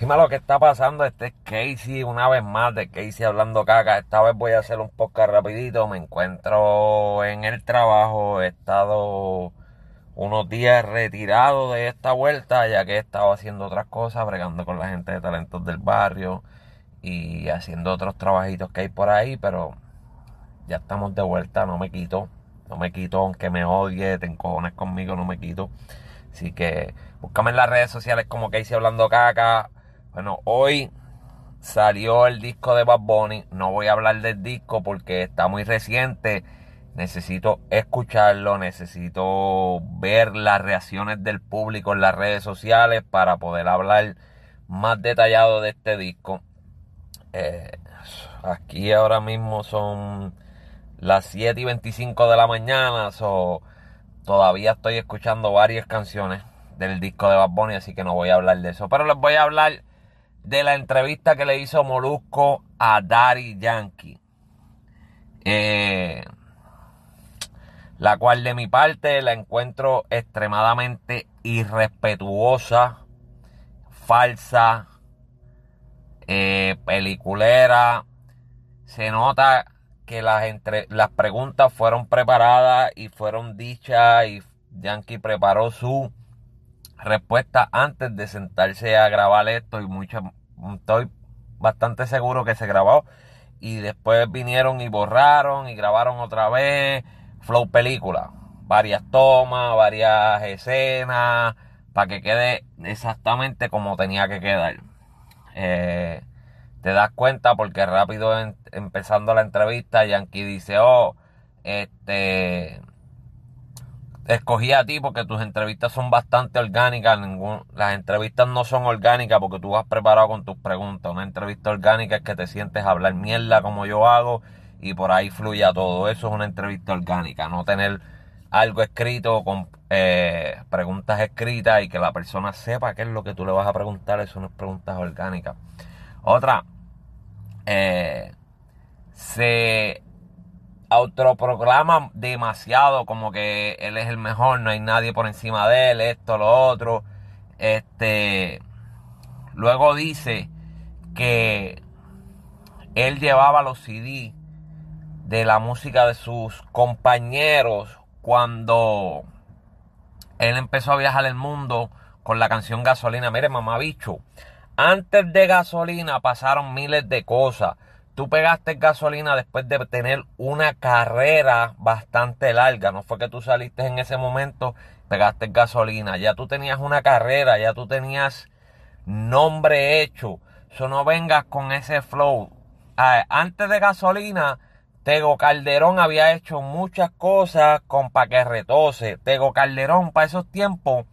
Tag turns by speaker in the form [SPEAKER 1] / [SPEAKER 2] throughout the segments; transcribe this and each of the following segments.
[SPEAKER 1] Dime lo que está pasando. Este es Casey, una vez más de Casey hablando caca. Esta vez voy a hacer un podcast rapidito. Me encuentro en el trabajo. He estado unos días retirado de esta vuelta, ya que he estado haciendo otras cosas, bregando con la gente de talentos del barrio y haciendo otros trabajitos que hay por ahí, pero ya estamos de vuelta, no me quito, no me quito, aunque me odie, te encojones conmigo, no me quito. Así que búscame en las redes sociales como Casey hablando caca bueno, hoy salió el disco de Bad Bunny. No voy a hablar del disco porque está muy reciente. Necesito escucharlo, necesito ver las reacciones del público en las redes sociales para poder hablar más detallado de este disco. Eh, aquí ahora mismo son las 7 y 25 de la mañana, so, todavía estoy escuchando varias canciones del disco de Bad Bunny, así que no voy a hablar de eso. Pero les voy a hablar de la entrevista que le hizo Molusco a Dari Yankee. Eh, la cual de mi parte la encuentro extremadamente irrespetuosa, falsa, eh, peliculera. Se nota que las, entre, las preguntas fueron preparadas y fueron dichas y Yankee preparó su respuesta antes de sentarse a grabar esto y mucho, estoy bastante seguro que se grabó. Y después vinieron y borraron y grabaron otra vez flow película. Varias tomas varias escenas para que quede exactamente como tenía que quedar. Eh, te das cuenta porque rápido empezando la entrevista Yankee dice oh este escogí a ti porque tus entrevistas son bastante orgánicas. las entrevistas no son orgánicas porque tú vas preparado con tus preguntas. Una entrevista orgánica es que te sientes a hablar mierda como yo hago y por ahí fluye todo. Eso es una entrevista orgánica. No tener algo escrito con eh, preguntas escritas y que la persona sepa qué es lo que tú le vas a preguntar. Eso no es preguntas orgánicas. Otra, eh, se autoproclama demasiado como que él es el mejor, no hay nadie por encima de él, esto, lo otro. Este, luego dice que él llevaba los CD de la música de sus compañeros cuando él empezó a viajar el mundo con la canción Gasolina. Mire, mamá bicho, antes de Gasolina pasaron miles de cosas tú pegaste gasolina después de tener una carrera bastante larga. No fue que tú saliste en ese momento, pegaste gasolina. Ya tú tenías una carrera, ya tú tenías nombre hecho. Eso no vengas con ese flow. Ah, antes de gasolina, Tego Calderón había hecho muchas cosas con pa' que retose. Tego Calderón, para esos tiempos,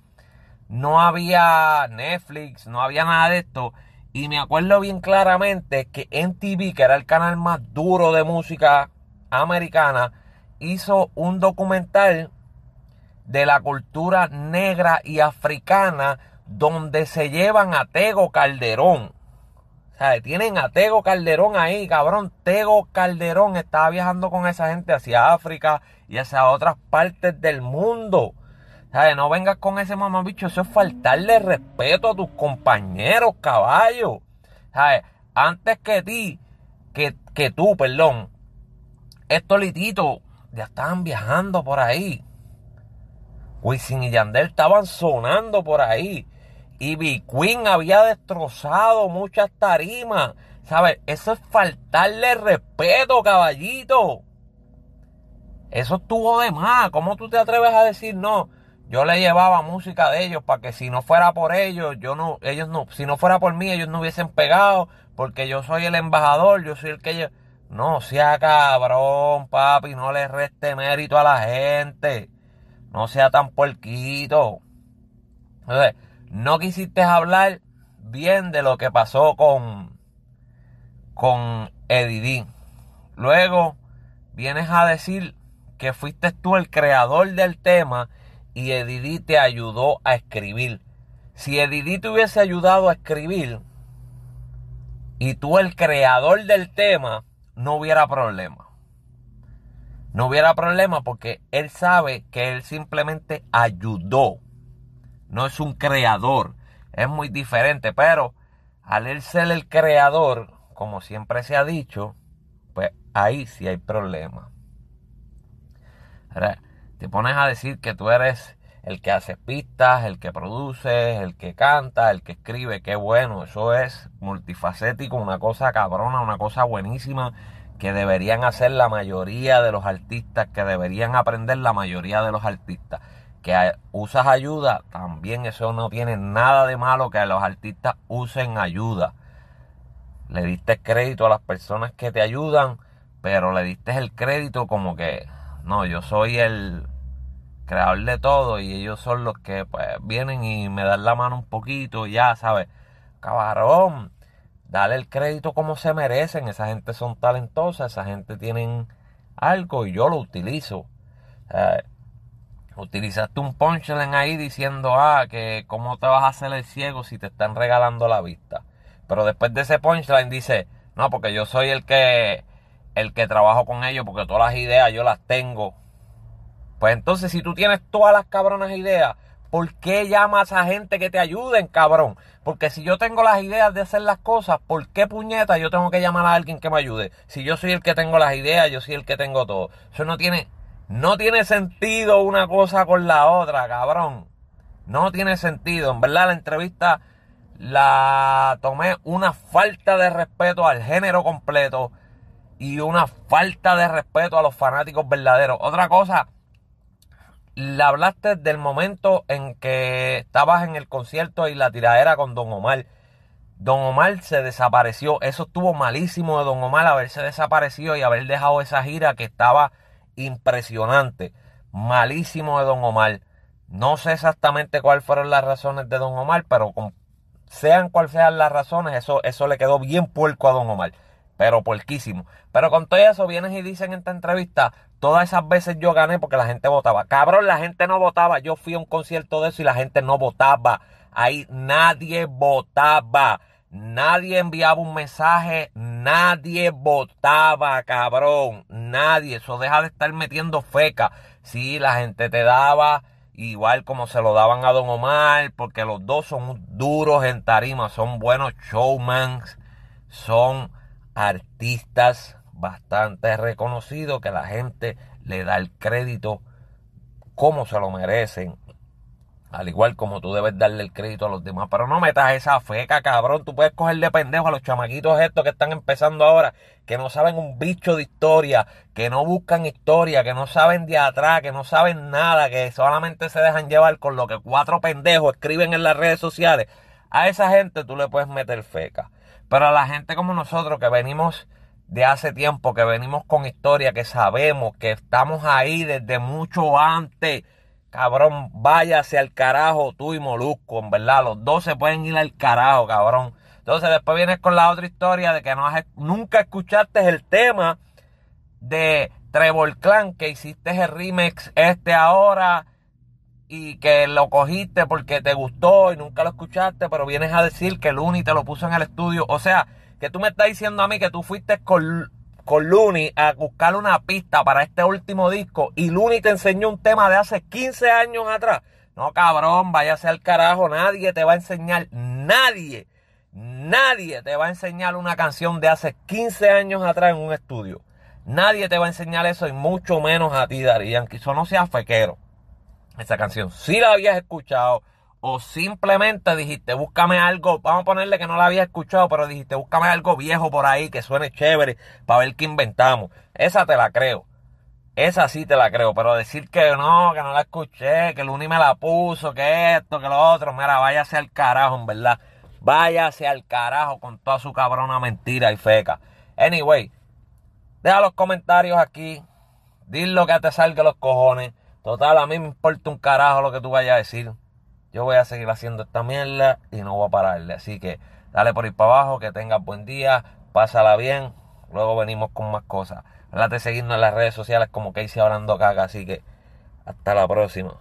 [SPEAKER 1] no había Netflix, no había nada de esto. Y me acuerdo bien claramente que MTV, que era el canal más duro de música americana, hizo un documental de la cultura negra y africana donde se llevan a Tego Calderón. O sea, tienen a Tego Calderón ahí, cabrón. Tego Calderón estaba viajando con esa gente hacia África y hacia otras partes del mundo. No vengas con ese mamabicho, eso es faltarle respeto a tus compañeros, caballo. Antes que ti, que, que tú, perdón, estos lititos ya estaban viajando por ahí. Wisin y Yandel estaban sonando por ahí. Y B Queen había destrozado muchas tarimas. ¿Sabes? Eso es faltarle respeto, caballito. Eso estuvo de más. ¿Cómo tú te atreves a decir no? Yo le llevaba música de ellos para que si no fuera por ellos, yo no, ellos no, si no fuera por mí, ellos no hubiesen pegado, porque yo soy el embajador, yo soy el que ellos. No sea cabrón, papi, no le reste mérito a la gente. No sea tan porquito. Entonces, no quisiste hablar bien de lo que pasó con, con Eddie Luego vienes a decir que fuiste tú el creador del tema y Edidí te ayudó a escribir. Si Edidí te hubiese ayudado a escribir y tú el creador del tema, no hubiera problema. No hubiera problema porque él sabe que él simplemente ayudó. No es un creador. Es muy diferente, pero al él ser el creador, como siempre se ha dicho, pues ahí sí hay problema. Te pones a decir que tú eres el que hace pistas, el que produce, el que canta, el que escribe, qué bueno, eso es multifacético, una cosa cabrona, una cosa buenísima que deberían hacer la mayoría de los artistas, que deberían aprender la mayoría de los artistas. Que usas ayuda, también eso no tiene nada de malo que los artistas usen ayuda. Le diste crédito a las personas que te ayudan, pero le diste el crédito como que, no, yo soy el, creador de todo y ellos son los que pues vienen y me dan la mano un poquito ya, ¿sabes? Cabrón, dale el crédito como se merecen, esa gente son talentosas, esa gente tienen algo y yo lo utilizo. utilizaste un punchline ahí diciendo, ah, que cómo te vas a hacer el ciego si te están regalando la vista. Pero después de ese punchline dice, no, porque yo soy el que el que trabajo con ellos, porque todas las ideas yo las tengo pues entonces, si tú tienes todas las cabronas ideas, ¿por qué llamas a gente que te ayuden, cabrón? Porque si yo tengo las ideas de hacer las cosas, ¿por qué puñeta yo tengo que llamar a alguien que me ayude? Si yo soy el que tengo las ideas, yo soy el que tengo todo. Eso no tiene, no tiene sentido una cosa con la otra, cabrón. No tiene sentido. En verdad, la entrevista la tomé una falta de respeto al género completo y una falta de respeto a los fanáticos verdaderos. Otra cosa le hablaste del momento en que estabas en el concierto y la tiradera con Don Omar. Don Omar se desapareció. Eso estuvo malísimo de Don Omar haberse desaparecido y haber dejado esa gira que estaba impresionante. Malísimo de Don Omar. No sé exactamente cuáles fueron las razones de Don Omar, pero sean cuáles sean las razones, eso, eso le quedó bien puerco a Don Omar pero porquísimo. Pero con todo eso vienes y dicen en esta entrevista, todas esas veces yo gané porque la gente votaba. Cabrón, la gente no votaba. Yo fui a un concierto de eso y la gente no votaba. Ahí nadie votaba. Nadie enviaba un mensaje, nadie votaba, cabrón. Nadie. Eso deja de estar metiendo feca. Sí, la gente te daba igual como se lo daban a Don Omar, porque los dos son duros en tarima, son buenos showmans, son artistas bastante reconocidos que la gente le da el crédito como se lo merecen. Al igual como tú debes darle el crédito a los demás. Pero no metas esa feca, cabrón. Tú puedes cogerle pendejo a los chamaquitos estos que están empezando ahora, que no saben un bicho de historia, que no buscan historia, que no saben de atrás, que no saben nada, que solamente se dejan llevar con lo que cuatro pendejos escriben en las redes sociales. A esa gente tú le puedes meter feca. Pero la gente como nosotros que venimos de hace tiempo, que venimos con historia, que sabemos que estamos ahí desde mucho antes, cabrón, váyase al carajo tú y Molusco, en verdad, los dos se pueden ir al carajo, cabrón. Entonces después vienes con la otra historia de que no has, nunca escuchaste el tema de Trevor Clan, que hiciste el remix este ahora y que lo cogiste porque te gustó y nunca lo escuchaste, pero vienes a decir que Looney te lo puso en el estudio. O sea, que tú me estás diciendo a mí que tú fuiste con, con Looney a buscar una pista para este último disco y Looney te enseñó un tema de hace 15 años atrás. No, cabrón, váyase al carajo, nadie te va a enseñar, nadie, nadie te va a enseñar una canción de hace 15 años atrás en un estudio. Nadie te va a enseñar eso y mucho menos a ti, Darían, que eso no sea fequero esa canción si la habías escuchado o simplemente dijiste, búscame algo, vamos a ponerle que no la había escuchado, pero dijiste, búscame algo viejo por ahí que suene chévere para ver qué inventamos. Esa te la creo. Esa sí te la creo, pero decir que no, que no la escuché, que el Uni me la puso, que esto, que lo otro, mira, váyase al carajo, en verdad. Váyase al carajo con toda su cabrona mentira y feca. Anyway, deja los comentarios aquí. Dile lo que te salga los cojones. Total, a mí me importa un carajo lo que tú vayas a decir. Yo voy a seguir haciendo esta mierda y no voy a pararle. Así que dale por ir para abajo, que tengas buen día, pásala bien. Luego venimos con más cosas. Date seguirnos en las redes sociales como hice hablando caga. Así que hasta la próxima.